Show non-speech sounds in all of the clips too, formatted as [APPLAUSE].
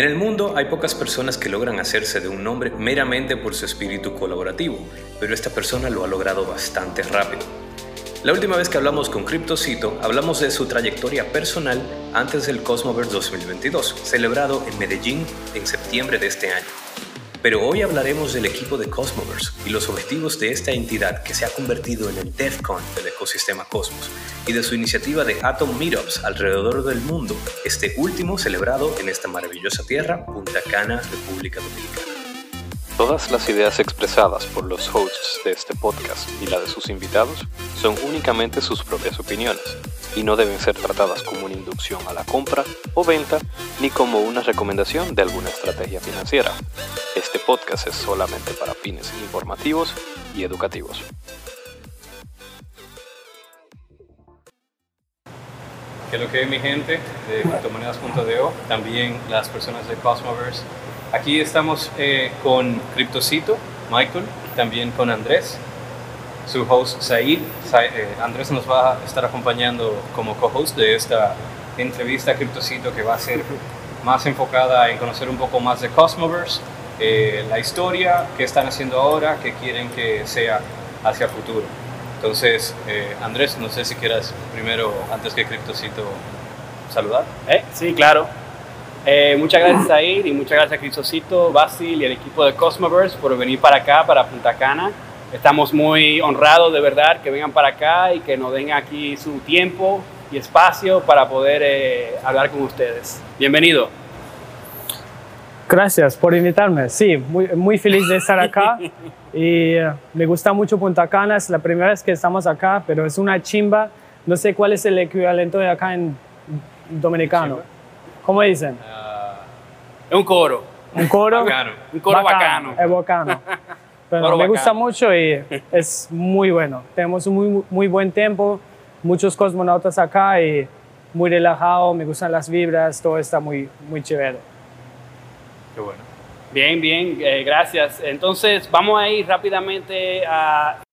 En el mundo hay pocas personas que logran hacerse de un nombre meramente por su espíritu colaborativo, pero esta persona lo ha logrado bastante rápido. La última vez que hablamos con Cryptocito, hablamos de su trayectoria personal antes del Cosmoverse 2022, celebrado en Medellín en septiembre de este año. Pero hoy hablaremos del equipo de Cosmoverse y los objetivos de esta entidad que se ha convertido en el DEFCON del ecosistema Cosmos y de su iniciativa de Atom Meetups alrededor del mundo, este último celebrado en esta maravillosa tierra, Punta Cana, República Dominicana. Todas las ideas expresadas por los hosts de este podcast y la de sus invitados son únicamente sus propias opiniones y no deben ser tratadas como una inducción a la compra o venta ni como una recomendación de alguna estrategia financiera. Este podcast es solamente para fines informativos y educativos. Que lo que mi gente de criptomonedas.do, también las personas de Cosmoverse. Aquí estamos eh, con Cryptocito, Michael, también con Andrés, su host Said. Eh, Andrés nos va a estar acompañando como co-host de esta entrevista Cryptocito que va a ser [LAUGHS] más enfocada en conocer un poco más de Cosmoverse, eh, la historia, qué están haciendo ahora, qué quieren que sea hacia el futuro. Entonces, eh, Andrés, no sé si quieras primero, antes que Cryptocito, saludar. Eh, sí, claro. Muchas gracias a Ir y muchas gracias a Cryptocito, Basil y el equipo de Cosmoverse por venir para acá, para Punta Cana. Estamos muy honrados de verdad que vengan para acá y que nos den aquí su tiempo y espacio para poder hablar con ustedes. Bienvenido. Gracias por invitarme. Sí, muy, muy feliz de estar acá. [LAUGHS] y uh, me gusta mucho Punta Cana. Es la primera vez que estamos acá, pero es una chimba. No sé cuál es el equivalente de acá en dominicano. ¿Cómo dicen? es un coro. Un coro. Bacano. Un coro bacano. Es bacano. [LAUGHS] Pero me gusta mucho y es muy bueno. Tenemos un muy, muy buen tiempo, muchos cosmonautas acá y muy relajado, me gustan las vibras, todo está muy, muy chévere. Qué bueno. Bien, bien, eh, gracias. Entonces, vamos a ir rápidamente a la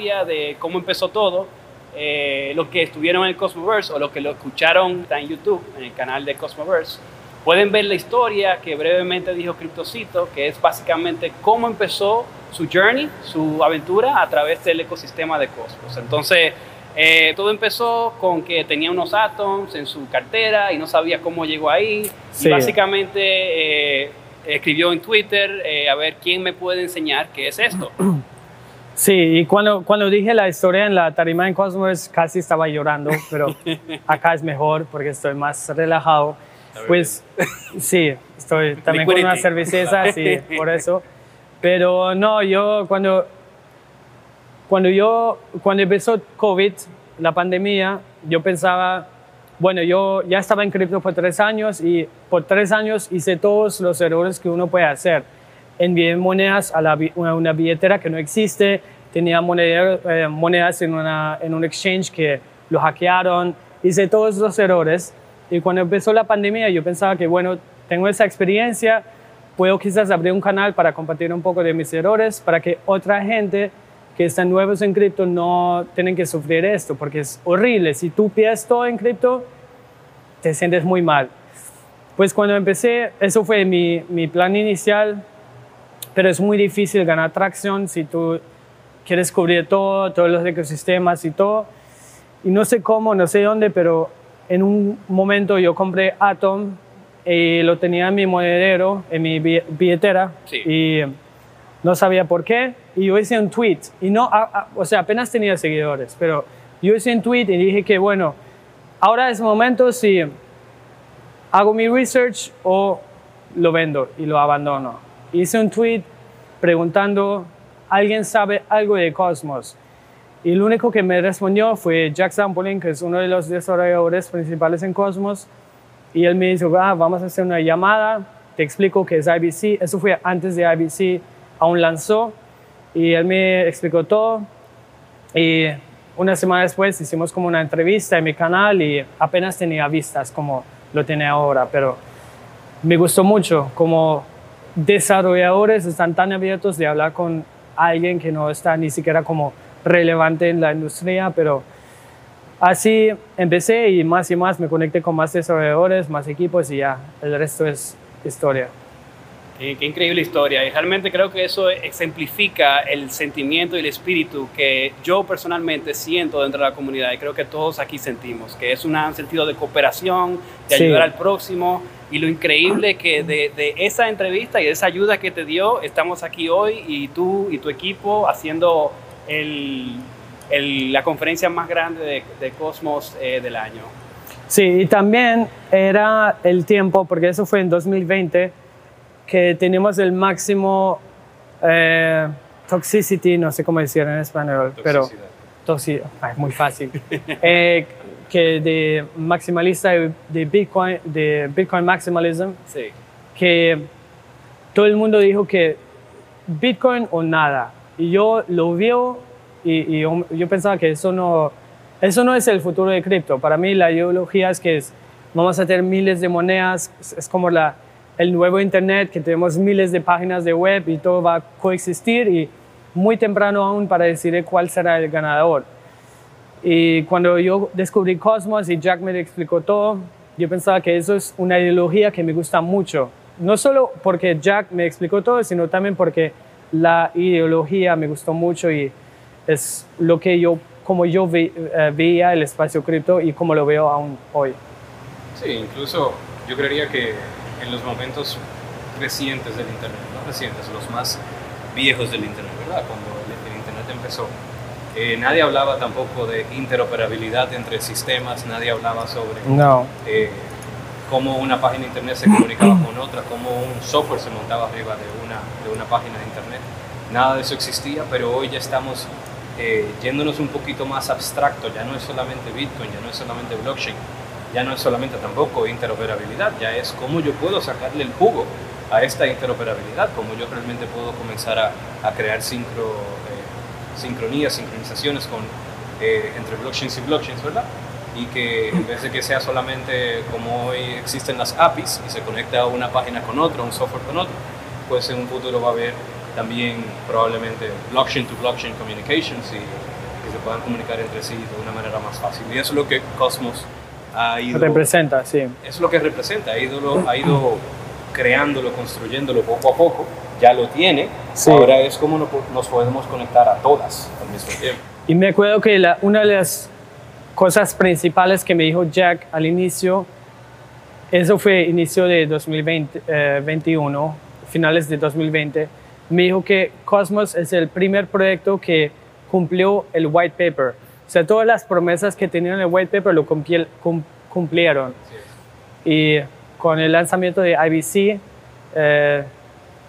historia de cómo empezó todo. Eh, los que estuvieron en el Cosmoverse o los que lo escucharon está en YouTube, en el canal de Cosmoverse, pueden ver la historia que brevemente dijo Cryptocito, que es básicamente cómo empezó su journey, su aventura a través del ecosistema de Cosmos. Entonces, eh, todo empezó con que tenía unos atoms en su cartera y no sabía cómo llegó ahí. Y básicamente eh, escribió en Twitter eh, a ver quién me puede enseñar qué es esto. [CLEARS THROAT] Sí, y cuando, cuando dije la historia en la tarima en Cosmos casi estaba llorando, pero [LAUGHS] acá es mejor porque estoy más relajado. Pues sí, estoy [LAUGHS] también con una cerveza, sí, [LAUGHS] por eso. Pero no, yo cuando cuando yo, cuando empezó COVID, la pandemia, yo pensaba, bueno, yo ya estaba en cripto por tres años y por tres años hice todos los errores que uno puede hacer. Envié monedas a, la, una billetera que no existe, tenía eh, monedas en, una, en un exchange que lo hackearon, hice todos los errores. Y cuando empezó la pandemia, yo pensaba que, bueno, tengo esa experiencia, puedo quizás abrir un canal para compartir un poco de mis errores, para que otra gente que están nuevos en cripto no tienen que sufrir esto, porque es horrible. Si tú pierdes todo en cripto, te sientes muy mal. Pues cuando empecé, eso fue mi, mi plan inicial, pero es muy difícil ganar tracción si tú quieres cubrir todo, todos los ecosistemas y todo. Y no sé cómo, no sé dónde, pero en un momento yo compré Atom y lo tenía en mi monedero, en mi billetera. Y no sabía por qué, y yo hice un tweet, y no, o sea, apenas tenía seguidores, pero yo hice un tweet y dije que, bueno, ahora es momento si hago mi research o lo vendo y lo abandono. Hice un tweet preguntando, ¿alguien sabe algo de Cosmos? Y el único que me respondió fue Jack Zampolin, que es uno de los desarrolladores principales en Cosmos. Y él me dijo, ah, vamos a hacer una llamada, te explico qué es IBC. Eso fue antes de IBC aún lanzó y él me explicó todo. Y una semana después hicimos como una entrevista en mi canal y apenas tenía vistas como lo tiene ahora, pero me gustó mucho como desarrolladores están tan abiertos de hablar con alguien que no está ni siquiera como relevante en la industria, pero así empecé y más y más me conecté con más desarrolladores, más equipos y ya el resto es historia. Qué, increíble historia. Y realmente creo que eso exemplifica el sentimiento y el espíritu que yo personalmente siento dentro de la comunidad y creo que todos aquí sentimos, que es un sentido de cooperación, de ayudar al próximo. Y lo increíble que de, esa entrevista y de esa ayuda que te dio, estamos aquí hoy y tú y tu equipo haciendo la conferencia más grande de, Cosmos eh, del año. Sí, y también era el tiempo, porque eso fue en 2020 que tenemos el máximo eh, toxicity, no sé cómo decir en español, pero toxicidad, es muy fácil, [LAUGHS] eh, que de maximalista de Bitcoin, de Bitcoin maximalism, sí. que todo el mundo dijo que Bitcoin o nada. Y yo lo veo y, yo, yo, pensaba que eso no, eso no es el futuro de cripto. Para mí la ideología es que es, vamos a tener miles de monedas, es como la, el nuevo Internet, que tenemos miles de páginas de web y todo va a coexistir y muy temprano aún para decidir cuál será el ganador. Y cuando yo descubrí Cosmos y Jack me explicó todo, yo pensaba que eso es una ideología que me gusta mucho. No solo porque Jack me explicó todo, sino también porque la ideología me gustó mucho y es lo que yo, como yo eh, veía el espacio cripto y como lo veo aún hoy. Sí, incluso yo creería que en los momentos recientes del Internet, no recientes, los más viejos del Internet, ¿verdad? Cuando el, Internet empezó. Eh, nadie hablaba tampoco de interoperabilidad entre sistemas, nadie hablaba sobre no. eh, cómo una página de Internet se comunicaba [CLEARS THROAT] con otra, cómo un software se montaba arriba de una, de una página de Internet. Nada de eso existía, pero hoy ya estamos eh, yéndonos un poquito más abstracto, ya no es solamente Bitcoin, ya no es solamente blockchain, ya no es solamente tampoco interoperabilidad, ya es cómo yo puedo sacarle el jugo a esta interoperabilidad, cómo yo realmente puedo comenzar a, a crear sincro, eh, sincronías, sincronizaciones con, eh, entre blockchains y blockchains, ¿verdad? Y que en vez de que sea solamente como hoy existen las APIs y se conecta una página con otra, un software con otro, pues en un futuro va a haber también probablemente blockchain to blockchain communications y que se puedan comunicar entre sí de una manera más fácil. Y eso es lo que Cosmos Representa, sí. Es lo que representa, ha ido, ha ido creándolo, construyéndolo poco a poco, ya lo tiene, ahora es como nos podemos conectar a todas al mismo tiempo. Y me acuerdo que la, una de las cosas principales que me dijo Jack al inicio, eso fue inicio de 2021, eh, finales de 2020, me dijo que Cosmos es el primer proyecto que cumplió el white paper o sea, todas las promesas que tenían en el white paper lo cumplieron. Y con el lanzamiento de IBC, eh,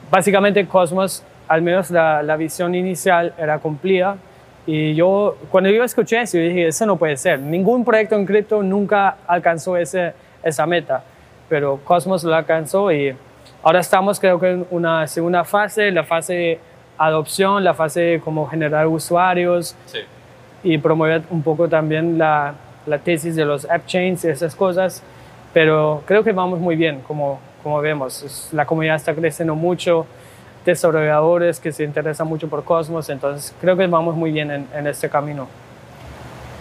básicamente Cosmos, al menos la, la, visión inicial era cumplida. Y yo, cuando yo escuché eso, yo dije, eso no puede ser. Ningún proyecto en cripto nunca alcanzó ese, esa meta, pero Cosmos lo alcanzó y ahora estamos creo que en una segunda fase, la fase de adopción, la fase de cómo generar usuarios. Sí y promover un poco también la, la tesis de los app chains y esas cosas, pero creo que vamos muy bien, como, como vemos. la comunidad está creciendo mucho, desarrolladores que se interesan mucho por Cosmos, entonces creo que vamos muy bien en, en este camino.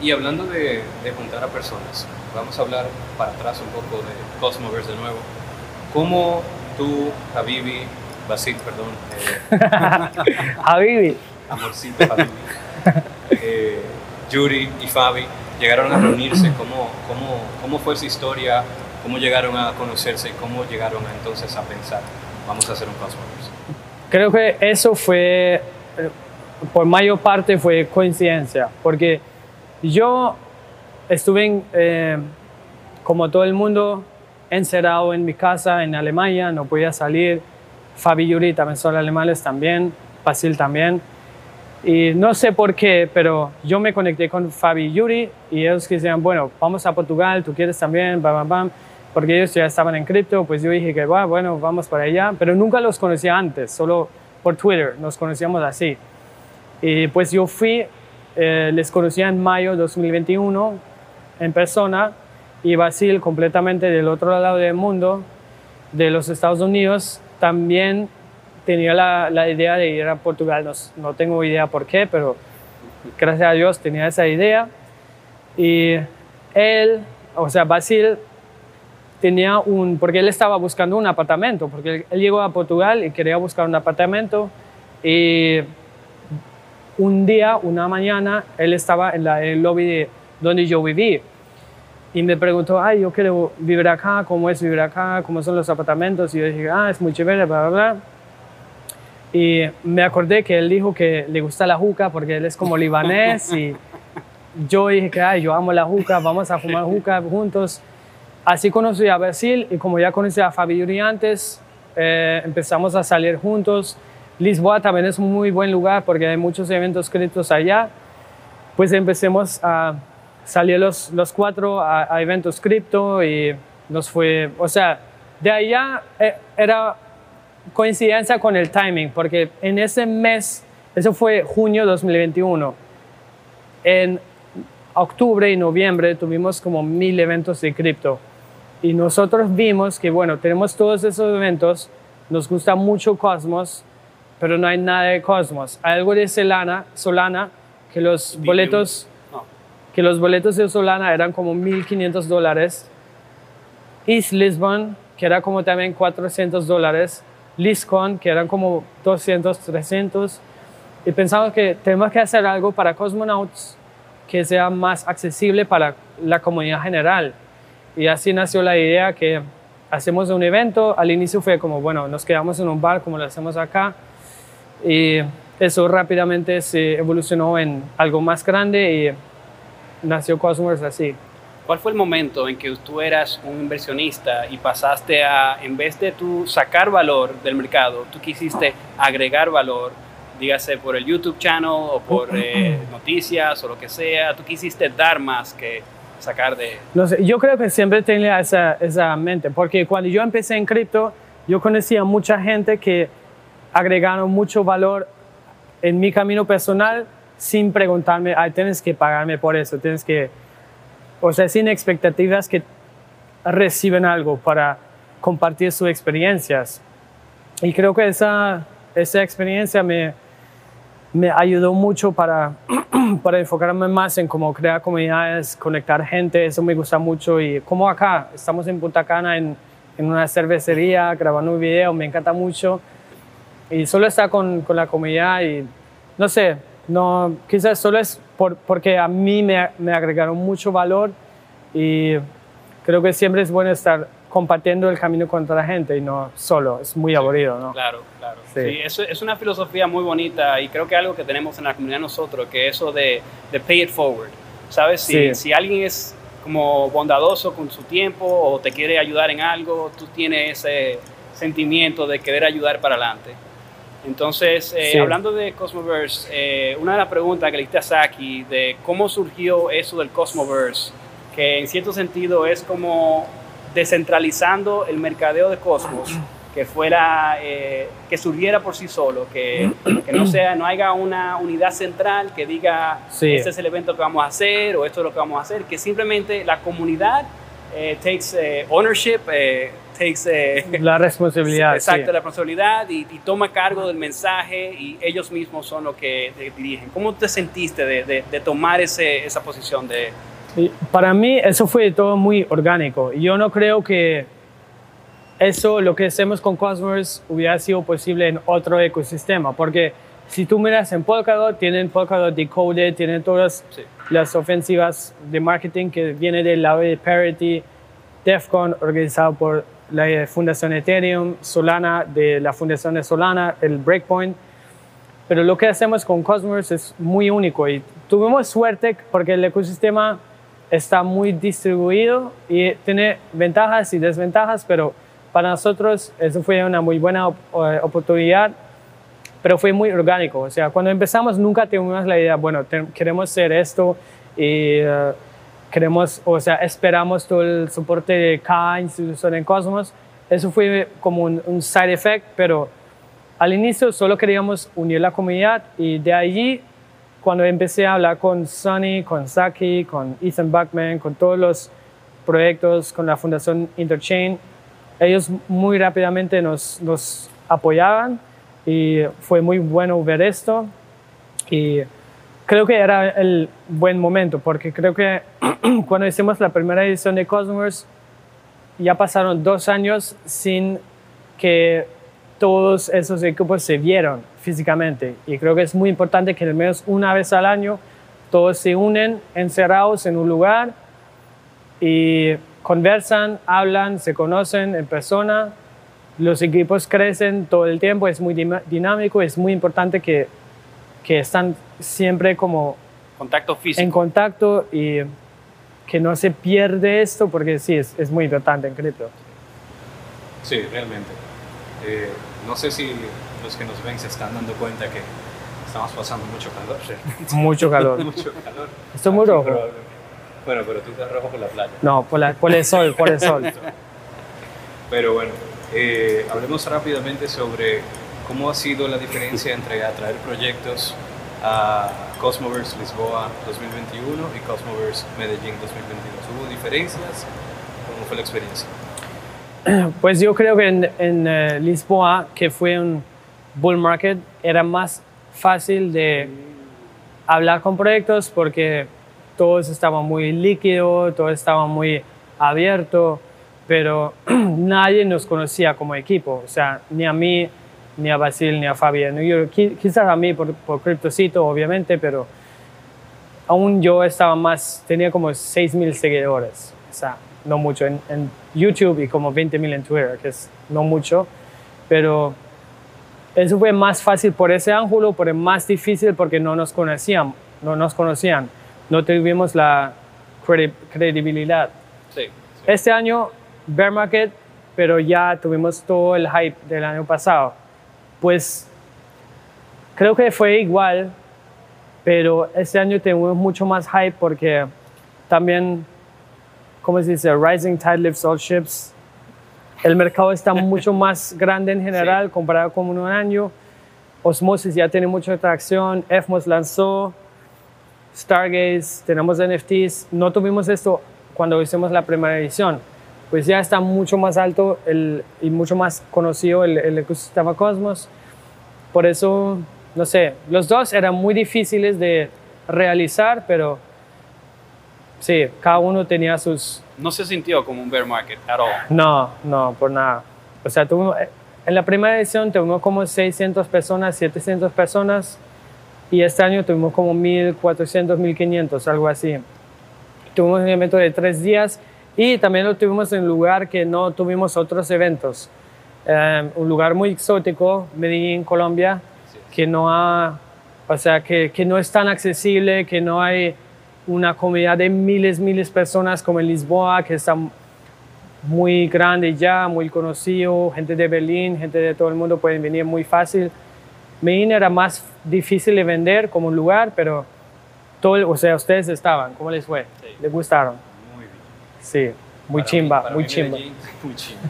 Y hablando de, de, juntar a personas, vamos a hablar para atrás un poco de Cosmoverse de nuevo. ¿Cómo tú, Habibi, Basil, perdón, [LAUGHS] eh, Habibi, amorcito Habibi, eh, Yuri y Fabi llegaron a reunirse, cómo, cómo, cómo fue esa historia, cómo llegaron a conocerse cómo llegaron entonces a pensar, vamos a hacer un Cosmos. Creo que eso fue, eh, por mayor parte fue coincidencia, porque yo estuve, eh, como todo el mundo, encerrado en mi casa en Alemania, no podía salir. Fabi y Yuri también son alemanes también, Basil también. Y no sé por qué, pero yo me conecté con Fabi y Yuri y ellos decían, bueno, vamos a Portugal, tú quieres también, bam, bam, bam, porque ellos ya estaban en cripto, pues yo dije que, bueno, vamos para allá, pero nunca los conocía antes, solo por Twitter, nos conocíamos así. Y pues yo fui, eh, les conocí en mayo de 2021 en persona y Basil completamente del otro lado del mundo, de los Estados Unidos, también tenía la, la, idea de ir a Portugal, no, no, tengo idea por qué, pero gracias a Dios tenía esa idea. Y él, o sea, Basil, tenía un, porque él estaba buscando un apartamento, porque él, llegó a Portugal y quería buscar un apartamento y un día, una mañana, él estaba en, la, el lobby de donde yo viví y me preguntó, ay, yo quiero vivir acá, ¿cómo es vivir acá? ¿Cómo son los apartamentos? Y yo dije, ah, es muy chévere, bla, bla, bla. Y me acordé que él dijo que le gusta la juca porque él es como libanés y yo dije que, ay, yo amo la juca, vamos a fumar juca juntos. Así conocí a Brasil y como ya conocí a Fabio antes, eh, empezamos a salir juntos. Lisboa también es un muy buen lugar porque hay muchos eventos criptos allá. Pues empecemos a salir los, los cuatro a, eventos cripto y nos fue, o sea, de allá eh, era coincidencia con el timing, porque en ese mes, eso fue junio 2021, en octubre y noviembre tuvimos como mil eventos de cripto. Y nosotros vimos que, bueno, tenemos todos esos eventos, nos gusta mucho Cosmos, pero no hay nada de Cosmos. Hay algo de Solana, Solana que los boletos, que los boletos de Solana eran como 1.500 dólares. East Lisbon, que era como también 400 dólares. LISCON, que eran como 200, 300. Y pensamos que tenemos que hacer algo para Cosmonauts que sea más accesible para la comunidad general. Y así nació la idea que hacemos un evento. Al inicio fue como, bueno, nos quedamos en un bar como lo hacemos acá. Y eso rápidamente se evolucionó en algo más grande y nació Cosmos así. ¿Cuál fue el momento en que tú eras un inversionista y pasaste a, en vez de tú sacar valor del mercado, tú quisiste agregar valor, dígase por el YouTube channel o por eh, noticias o lo que sea, tú quisiste dar más que sacar de... No sé, yo creo que siempre tenía esa, esa mente, porque cuando yo empecé en cripto, yo conocía mucha gente que agregaron mucho valor en mi camino personal sin preguntarme, ay, tienes que pagarme por eso, tienes que o sea, sin expectativas que reciben algo para compartir sus experiencias. Y creo que esa, esa experiencia me, me ayudó mucho para, [CLEARS THROAT] para enfocarme más en cómo crear comunidades, conectar gente, eso me gusta mucho. Y como acá, estamos en Punta Cana en, en una cervecería grabando un video, me encanta mucho. Y solo estar con, con la comunidad y no sé, no, quizás solo es por, porque a mí me, me, agregaron mucho valor y creo que siempre es bueno estar compartiendo el camino con otra gente y no solo, es muy aburrido, ¿no? Claro, claro. Sí, eso es una filosofía muy bonita y creo que algo que tenemos en la comunidad nosotros, que eso de, de pay it forward, ¿sabes? Si, si alguien es como bondadoso con su tiempo o te quiere ayudar en algo, tú tienes ese sentimiento de querer ayudar para adelante. Entonces, eh, hablando de Cosmoverse, eh, una de las preguntas que le hiciste a Saki de cómo surgió eso del Cosmoverse, que en cierto sentido es como descentralizando el mercadeo de Cosmos, que fuera, eh, que surgiera por sí solo, que, que, no sea, no haya una unidad central que diga este es el evento que vamos a hacer o esto es lo que vamos a hacer, que simplemente la comunidad takes ownership eh, [LAUGHS] la responsabilidad. [LAUGHS] Exacto, la responsabilidad y, toma cargo del mensaje y ellos mismos son los que dirigen. ¿Cómo te sentiste de, de, tomar ese, esa posición de... Para mí eso fue todo muy orgánico. Yo no creo que eso, lo que hacemos con Cosmos, hubiera sido posible en otro ecosistema, porque si tú miras en Polkadot, tienen Polkadot Decoded, tienen todas las ofensivas de marketing que viene del lado de Parity, DEFCON, organizado por la Fundación Ethereum, Solana, de la Fundación de Solana, el Breakpoint. Pero lo que hacemos con Cosmos es muy único y tuvimos suerte porque el ecosistema está muy distribuido y tiene ventajas y desventajas, pero para nosotros eso fue una muy buena eh, oportunidad, pero fue muy orgánico. O sea, cuando empezamos nunca tuvimos la idea, bueno, queremos hacer esto y... Eh, queremos, o sea, esperamos todo el soporte de cada institución en Cosmos. Eso fue como un, side effect, pero al inicio solo queríamos unir la comunidad y de allí, cuando empecé a hablar con Sunny, con Saki, con Ethan Buckman, con todos los proyectos, con la Fundación Interchain, ellos muy rápidamente nos, nos apoyaban y fue muy bueno ver esto. Y creo que era el buen momento, porque creo que [CLEARS THROAT] cuando hicimos la primera edición de Cosmos, ya pasaron dos años sin que todos esos equipos se vieron físicamente. Y creo que es muy importante que al menos una vez al año todos se unen encerrados en un lugar y conversan, hablan, se conocen en persona. Los equipos crecen todo el tiempo, es muy dinámico, es muy importante que, que están siempre como contacto físico. en contacto y que no se pierde esto porque sí, es, es muy importante en cripto. Sí, realmente. Eh, no sé si los que nos ven se están dando cuenta que estamos pasando mucho calor. [LAUGHS] Mucho calor. [LAUGHS] mucho calor. Estoy muy rojo. bueno, pero tú estás rojo por la playa. No, por, la, por el sol, por el sol. [LAUGHS] pero bueno, eh, hablemos rápidamente sobre cómo ha sido la diferencia entre atraer proyectos a Cosmoverse Lisboa 2021 y Cosmoverse Medellín 2022. ¿Hubo diferencias? ¿Cómo fue la experiencia? [CLEARS THROAT] Pues yo creo que en, en eh, Lisboa, que fue un bull market, era más fácil de hablar con proyectos porque todo estaba muy líquido, todo estaba muy abierto, pero [CLEARS THROAT] nadie nos conocía como equipo, o sea, ni a mí, ni a Basil, ni a Fabián. Yo, quizás a mí por, por Cryptocito, obviamente, pero aún yo estaba más, tenía como 6.000 seguidores, o sea, no mucho en, en YouTube y como 20.000 en Twitter, que es no mucho, pero eso fue más fácil por ese ángulo, pero más difícil porque no nos conocían, no nos conocían, no tuvimos la credibilidad. Sí, Este año, bear market, pero ya tuvimos todo el hype del año pasado. Pues creo que fue igual, pero este año tenemos mucho más hype porque también, ¿cómo se dice? Rising tide lifts all ships el mercado está [LAUGHS] mucho más grande en general comparado con un año. Osmosis ya tiene mucha atracción. FMOS lanzó. Stargaze, tenemos NFTs. No tuvimos esto cuando hicimos la primera edición. Pues ya está mucho más alto el, y mucho más conocido el, el ecosistema Cosmos. Por eso, no sé, los dos eran muy difíciles de realizar, pero sí, cada uno tenía sus, no se sintió como un bear market at all. No, no, por nada. O sea, tuvimos, en la primera edición tuvimos como 600 personas, 700 personas, y este año tuvimos como 1400, 1500, algo así. Tuvimos un evento de tres días y también lo tuvimos en un lugar que no tuvimos otros eventos. Eh, un lugar muy exótico, Medellín, Colombia, que no ha, o sea, que, que no es tan accesible, que no hay una comunidad de miles, miles de personas como en Lisboa, que está muy grande ya, muy conocido, gente de Berlín, gente de todo el mundo pueden venir muy fácil. Medellín era más difícil de vender como un lugar, pero todo, o sea, ustedes estaban, ¿cómo les fue? ¿Les gustaron? Muy. Sí, muy Para chimba, mí- para muy mí chimba. Medellín- [LAUGHS] muy chimba.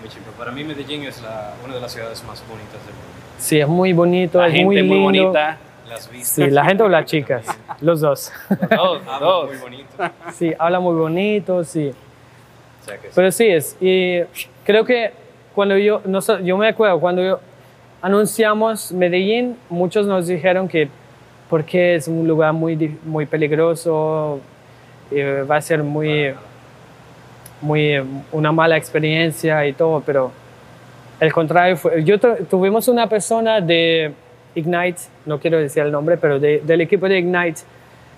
Muy chimba. Para mí Medellín es la, una de las ciudades más bonitas del mundo. Sí, es muy bonito, La es gente muy muy, lindo. bonita. Las vistas. Sí, la gente o las chicas, los dos. Dos, Hablan [LAUGHS] dos. muy bonito. Sí, habla muy bonito, sí. O sea que. Pero sí es. Y creo que cuando yo, no yo me acuerdo, cuando yo anunciamos Medellín, muchos nos dijeron que porque es un lugar muy, muy peligroso, eh, va a ser muy, muy, eh, una mala experiencia y todo, pero el contrario fue, yo tu- tuvimos una persona de Ignite, no quiero decir el nombre, pero de- del equipo de Ignite,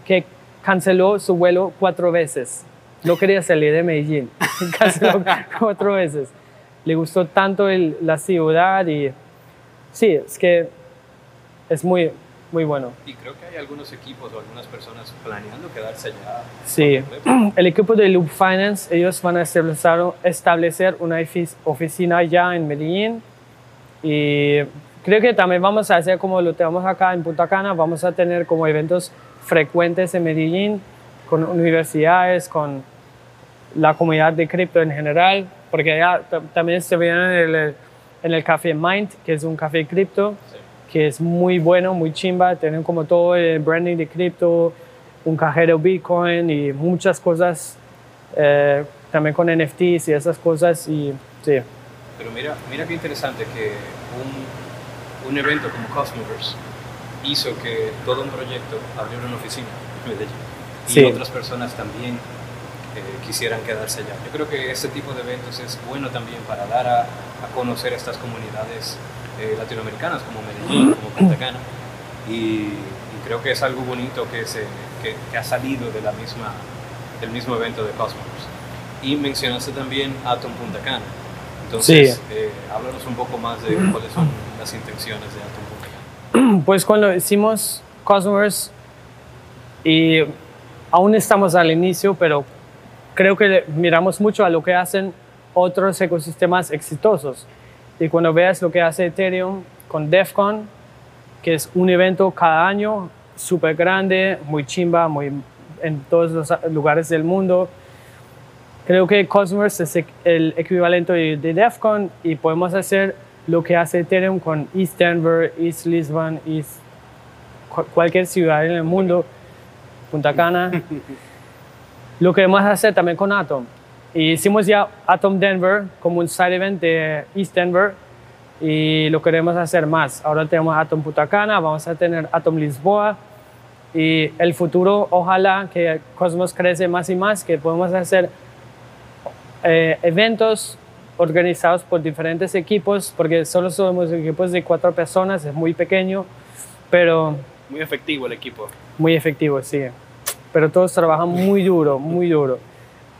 que canceló su vuelo cuatro veces. No quería salir de Medellín, [LAUGHS] [LAUGHS] canceló cuatro veces. Le gustó tanto el- la ciudad y sí, es que es muy, muy bueno. Y creo que hay algunos equipos o algunas personas planeando quedarse allá. Sí, [CLEARS THROAT] el equipo de Loop Finance, ellos van a establecer, establecer una ofi- oficina ya en Medellín y creo que también vamos a hacer como lo tenemos acá en Punta Cana, vamos a tener como eventos frecuentes en Medellín con universidades, con la comunidad de cripto en general, porque allá ta- también se viene en el, en el Café Mind, que es un café cripto, Sí. Que es muy bueno, muy chimba, tienen como todo el branding de cripto, un cajero Bitcoin y muchas cosas, eh, también con NFTs y esas cosas, y sí, Pero mira, mira qué interesante que un, un evento como Cosmoverse hizo que todo un proyecto abriera una oficina en Medellín. Y Sí. otras personas también quisieran quedarse allá. Yo creo que este tipo de eventos es bueno también para dar a, conocer estas comunidades eh, latinoamericanas como Medellín, como Punta [CLEARS THROAT] Cana, y, creo que es algo bonito que, se, que, ha salido de la misma, del mismo evento de Cosmos. Y mencionaste también Atom Punta Cana. Entonces, eh, háblanos un poco más de [CLEARS THROAT] cuáles son las intenciones de Atom Punta Cana. [CLEARS THROAT] Pues cuando hicimos Cosmos, y aún estamos al inicio, pero creo que miramos mucho a lo que hacen otros ecosistemas exitosos. Y cuando veas lo que hace Ethereum con DEFCON, que es un evento cada año súper grande, muy chimba, muy en todos los lugares del mundo. Creo que Cosmos es el equivalente de, DEFCON y podemos hacer lo que hace Ethereum con East Denver, East Lisbon, East cualquier ciudad en el mundo, Punta Cana. [LAUGHS] lo queremos hacer también con Atom. Y hicimos ya Atom Denver como un side event de East Denver y lo queremos hacer más. Ahora tenemos Atom Putacana, vamos a tener Atom Lisboa y el futuro ojalá que Cosmos crece más y más, que podemos hacer eh, eventos organizados por diferentes equipos, porque solo somos equipos de cuatro personas, es muy pequeño, pero... Muy efectivo el equipo. Muy efectivo, sí. Pero todos trabajan muy duro, muy duro.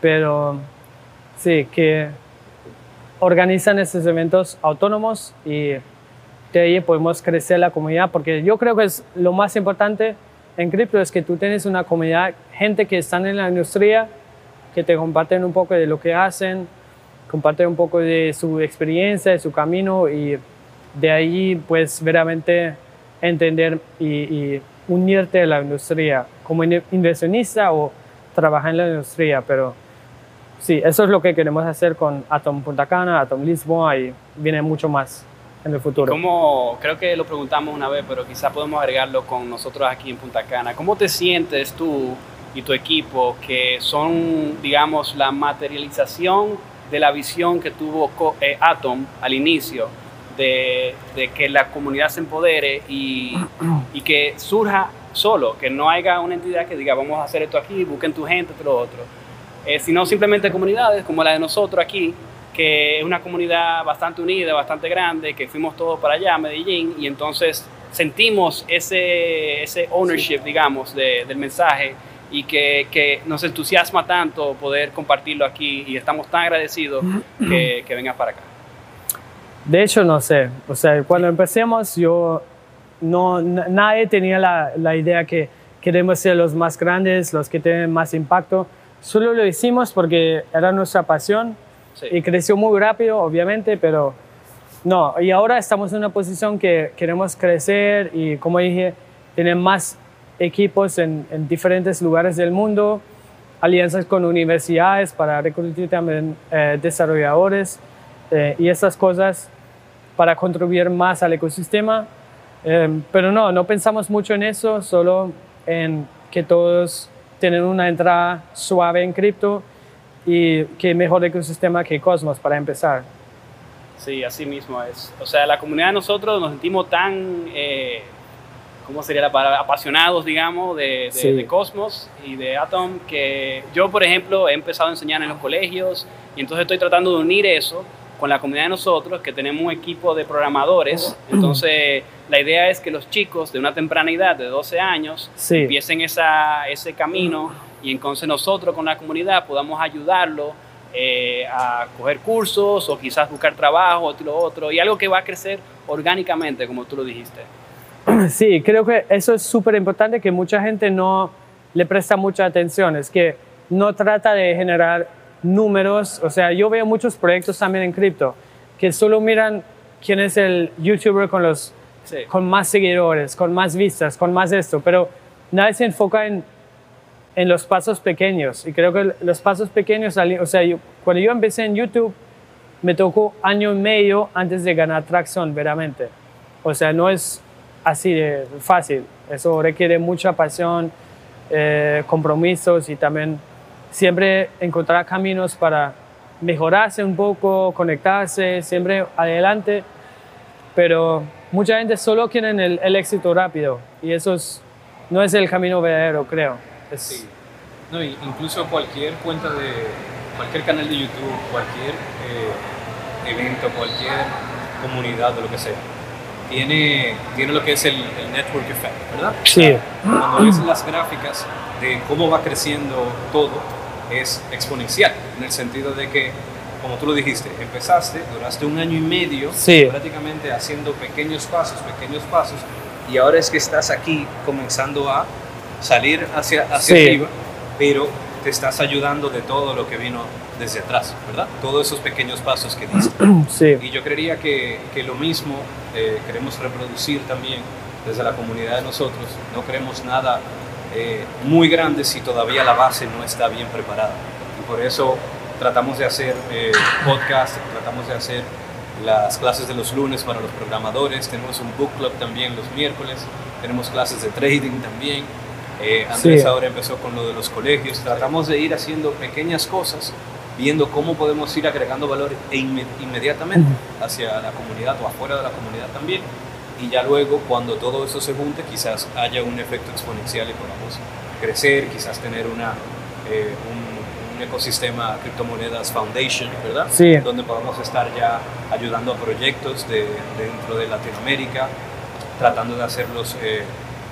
Pero sí, que organizan estos eventos autónomos y de ahí podemos crecer la comunidad, porque yo creo que es lo más importante en cripto es que tú tienes una comunidad, gente que están en la industria, que te comparten un poco de lo que hacen, comparten un poco de su experiencia, de su camino y de ahí pues veramente entender y, y unirte a la industria como inversionista o trabajar en la industria, pero sí, eso es lo que queremos hacer con Atom Punta Cana, Atom Lisboa y viene mucho más en el futuro. Como creo que lo preguntamos una vez, pero quizá podemos agregarlo con nosotros aquí en Punta Cana. ¿Cómo te sientes tú y tu equipo que son, digamos, la materialización de la visión que tuvo eh, Atom al inicio? De, de, que la comunidad se empodere y, y, que surja solo, que no haya una entidad que diga vamos a hacer esto aquí, busquen tu gente, esto, lo otro eh, sino simplemente comunidades como la de nosotros aquí, que es una comunidad bastante unida, bastante grande, que fuimos todos para allá, a Medellín, y entonces sentimos ese, ese ownership, digamos, del mensaje y que, que, nos entusiasma tanto poder compartirlo aquí y estamos tan agradecidos que, que vengas para acá. De hecho, no sé, o sea, cuando empecemos yo, no, nadie tenía la, la idea que queremos ser los más grandes, los que tienen más impacto Solo lo hicimos porque era nuestra pasión y creció muy rápido, obviamente, pero no. Y ahora estamos en una posición que queremos crecer y, como dije, tener más equipos en, diferentes lugares del mundo, alianzas con universidades para reclutar también eh, desarrolladores eh, y esas cosas para contribuir más al ecosistema. Eh, pero no, no pensamos mucho en eso, solo en que todos tener una entrada suave en cripto y que mejor ecosistema que Cosmos para empezar. Sí, así mismo es. O sea, la comunidad de nosotros nos sentimos tan, eh, ¿cómo sería la palabra? Apasionados, digamos, de, de, Cosmos y de Atom, que yo, por ejemplo, he empezado a enseñar en los colegios y entonces estoy tratando de unir eso con la comunidad de nosotros, que tenemos un equipo de programadores. [CLEARS THROAT] Entonces, la idea es que los chicos de una temprana edad, de 12 años, empiecen esa, ese camino y entonces nosotros con la comunidad podamos ayudarlo eh, a coger cursos o quizás buscar trabajo, otro, otro, y algo que va a crecer orgánicamente, como tú lo dijiste. [CLEARS THROAT] Sí, creo que eso es súper importante, que mucha gente no le presta mucha atención, es que no trata de generar números, o sea, yo veo muchos proyectos también en cripto que solo miran quién es el youtuber con, los, con más seguidores, con más vistas, con más esto, pero nadie se enfoca en, en los pasos pequeños. Y creo que los pasos pequeños, o sea, cuando yo empecé en YouTube, me tocó año y medio antes de ganar tracción, veramente. O sea, no es así de fácil. Eso requiere mucha pasión, eh, compromisos y también siempre encontrar caminos para mejorarse un poco, conectarse, siempre adelante, pero mucha gente solo quiere el, el éxito rápido y eso no es el camino verdadero, creo. Sí. No, incluso cualquier cuenta de, cualquier canal de YouTube, cualquier eh, evento, cualquier comunidad o lo que sea, tiene, tiene lo que es el, el network effect, ¿verdad? Sí. Cuando ves las gráficas de cómo va creciendo todo, es exponencial, en el sentido de que, como tú lo dijiste, empezaste, duraste un año y medio Sí. prácticamente haciendo pequeños pasos, pequeños pasos, y ahora es que estás aquí comenzando a salir hacia, hacia Sí. arriba, pero te estás ayudando de todo lo que vino desde atrás, ¿verdad? Todos esos pequeños pasos que diste. [CLEARS THROAT] Sí. Y yo creería que, que lo mismo eh, queremos reproducir también desde la comunidad de nosotros. No queremos nada eh, muy grande si todavía la base no está bien preparada. Y por eso tratamos de hacer eh, podcast, tratamos de hacer las clases de los lunes para los programadores, tenemos un book club también los miércoles, tenemos clases de trading también. Eh, Andrés Sí. ahora empezó con lo de los colegios. Tratamos de ir haciendo pequeñas cosas, viendo cómo podemos ir agregando valor e inme- inmediatamente hacia la comunidad o afuera de la comunidad también. Y ya luego, cuando todo eso se junte, quizás haya un efecto exponencial y podamos crecer, quizás tener una, eh, un, un ecosistema criptomonedas foundation, ¿verdad? Sí. Donde podamos estar ya ayudando a proyectos de, dentro de Latinoamérica, tratando de hacerlos eh,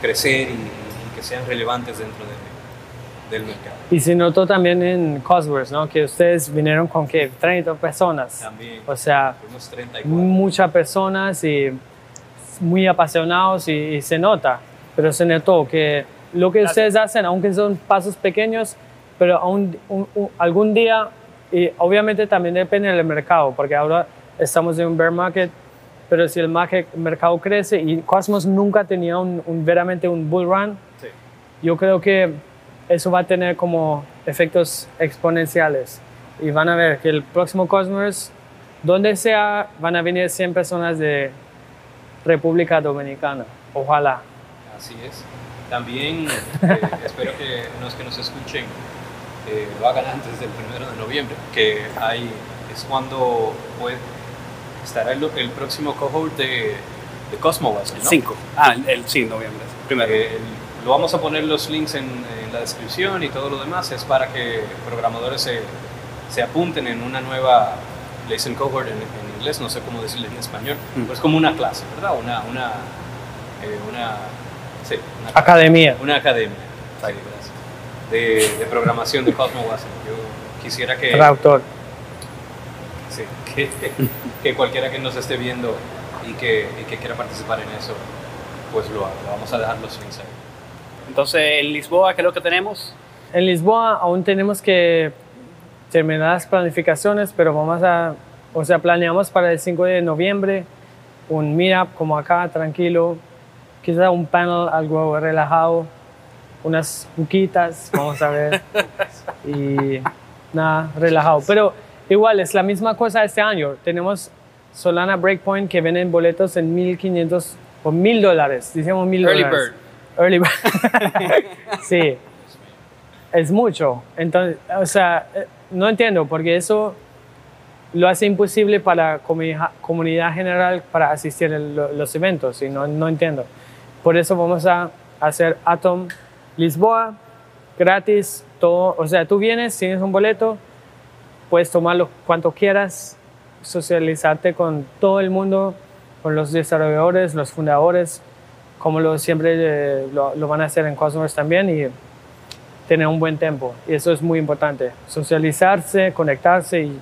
crecer y, y que sean relevantes dentro de- del mercado. Y se notó también en Cosworth, ¿no? Que ustedes vinieron con que 30 personas. También, O sea, fuimos 34. muchas personas y muy apasionados y, y se nota, pero se notó que lo que ustedes hacen, aunque son pasos pequeños, pero aún, un- un- algún día, y obviamente también depende del mercado, porque ahora estamos en un bear market, pero si el market- mercado crece y Cosmos nunca tenía un, un- veramente un bull run, Sí. yo creo que eso va a tener como efectos exponenciales. Y van a ver que el próximo Cosmos, donde sea, van a venir 100 personas de República Dominicana. Ojalá. Así es. También eh, [LAUGHS] espero que los que nos escuchen eh, lo hagan antes del primero de noviembre, que hay, es cuando pues, estará el, el próximo cohort de, de Cosmos, ¿no? 5. Ah, el, el sí, noviembre. Primero. Eh, el- lo vamos a poner los links en, en la descripción y todo lo demás. Es para que programadores se, se apunten en una nueva lesson cohort en, en inglés, no sé cómo decirlo en español. Mm. Pero es como una clase, ¿verdad? Una, una, eh, una, sí, una. Academia. Una academia. De, de programación de Cosmo Watson. Yo quisiera que, Rautor. sí, que, que cualquiera que nos esté viendo y que, y que quiera participar en eso, pues lo haga. Vamos a dejar los links ahí. Entonces, en Lisboa, ¿qué es lo que tenemos? En Lisboa aún tenemos que terminar las planificaciones, pero vamos a, o sea, planeamos para el 5 de noviembre un meetup como acá, tranquilo, quizá un panel algo relajado, unas buquitas, vamos a ver, [LAUGHS] y nada, relajado. Pero igual es la misma cosa este año. Tenemos Solana Breakpoint que venden boletos en 1500 o 1000 dólares, decimos 1000 Early dólares. bird. Early bird. [LAUGHS] sí, es mucho. Entonces, o sea, eh, no entiendo, porque eso lo hace imposible para la comunidad, general para asistir a lo- los eventos, y no, no entiendo. Por eso vamos a hacer Atom Lisboa, gratis, todo. O sea, tú vienes, tienes un boleto, puedes tomarlo cuanto quieras, socializarte con todo el mundo, con los desarrolladores, los fundadores, como lo siempre eh, lo, lo van a hacer en Cosmos también y tener un buen tiempo. Y eso es muy importante, socializarse, conectarse y.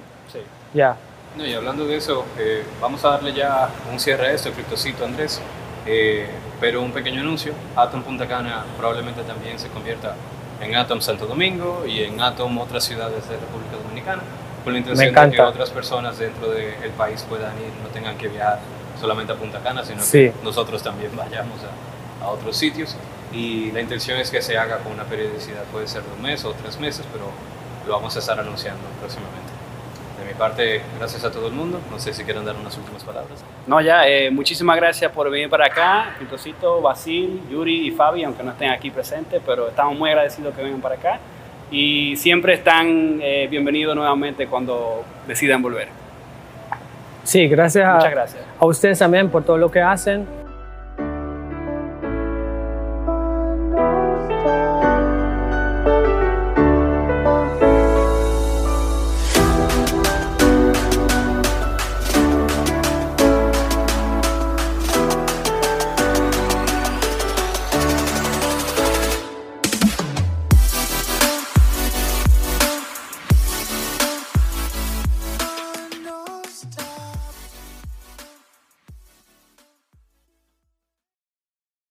ya. No, y hablando de eso, eh, vamos a darle ya un cierre a esto, Criptocito Andrés. Eh, pero un pequeño anuncio, Atom Punta Cana probablemente también se convierta en Atom Santo Domingo y en Atom otras ciudades de República Dominicana, con la intención de que otras personas dentro del país puedan ir, no tengan que viajar solamente a Punta Cana, sino Sí. que nosotros también vayamos a, a otros sitios. Y la intención es que se haga con una periodicidad, puede ser de un mes o tres meses, pero lo vamos a estar anunciando próximamente. De mi parte, gracias a todo el mundo. No sé si quieren dar unas últimas palabras. No, ya, eh, muchísimas gracias por venir para acá. Criptocito, Basil, Yuri y Fabi, aunque no estén aquí presentes, pero estamos muy agradecidos que vengan para acá. Y siempre están eh, bienvenidos nuevamente cuando decidan volver. Sí, gracias a, Muchas gracias. a ustedes también por todo lo que hacen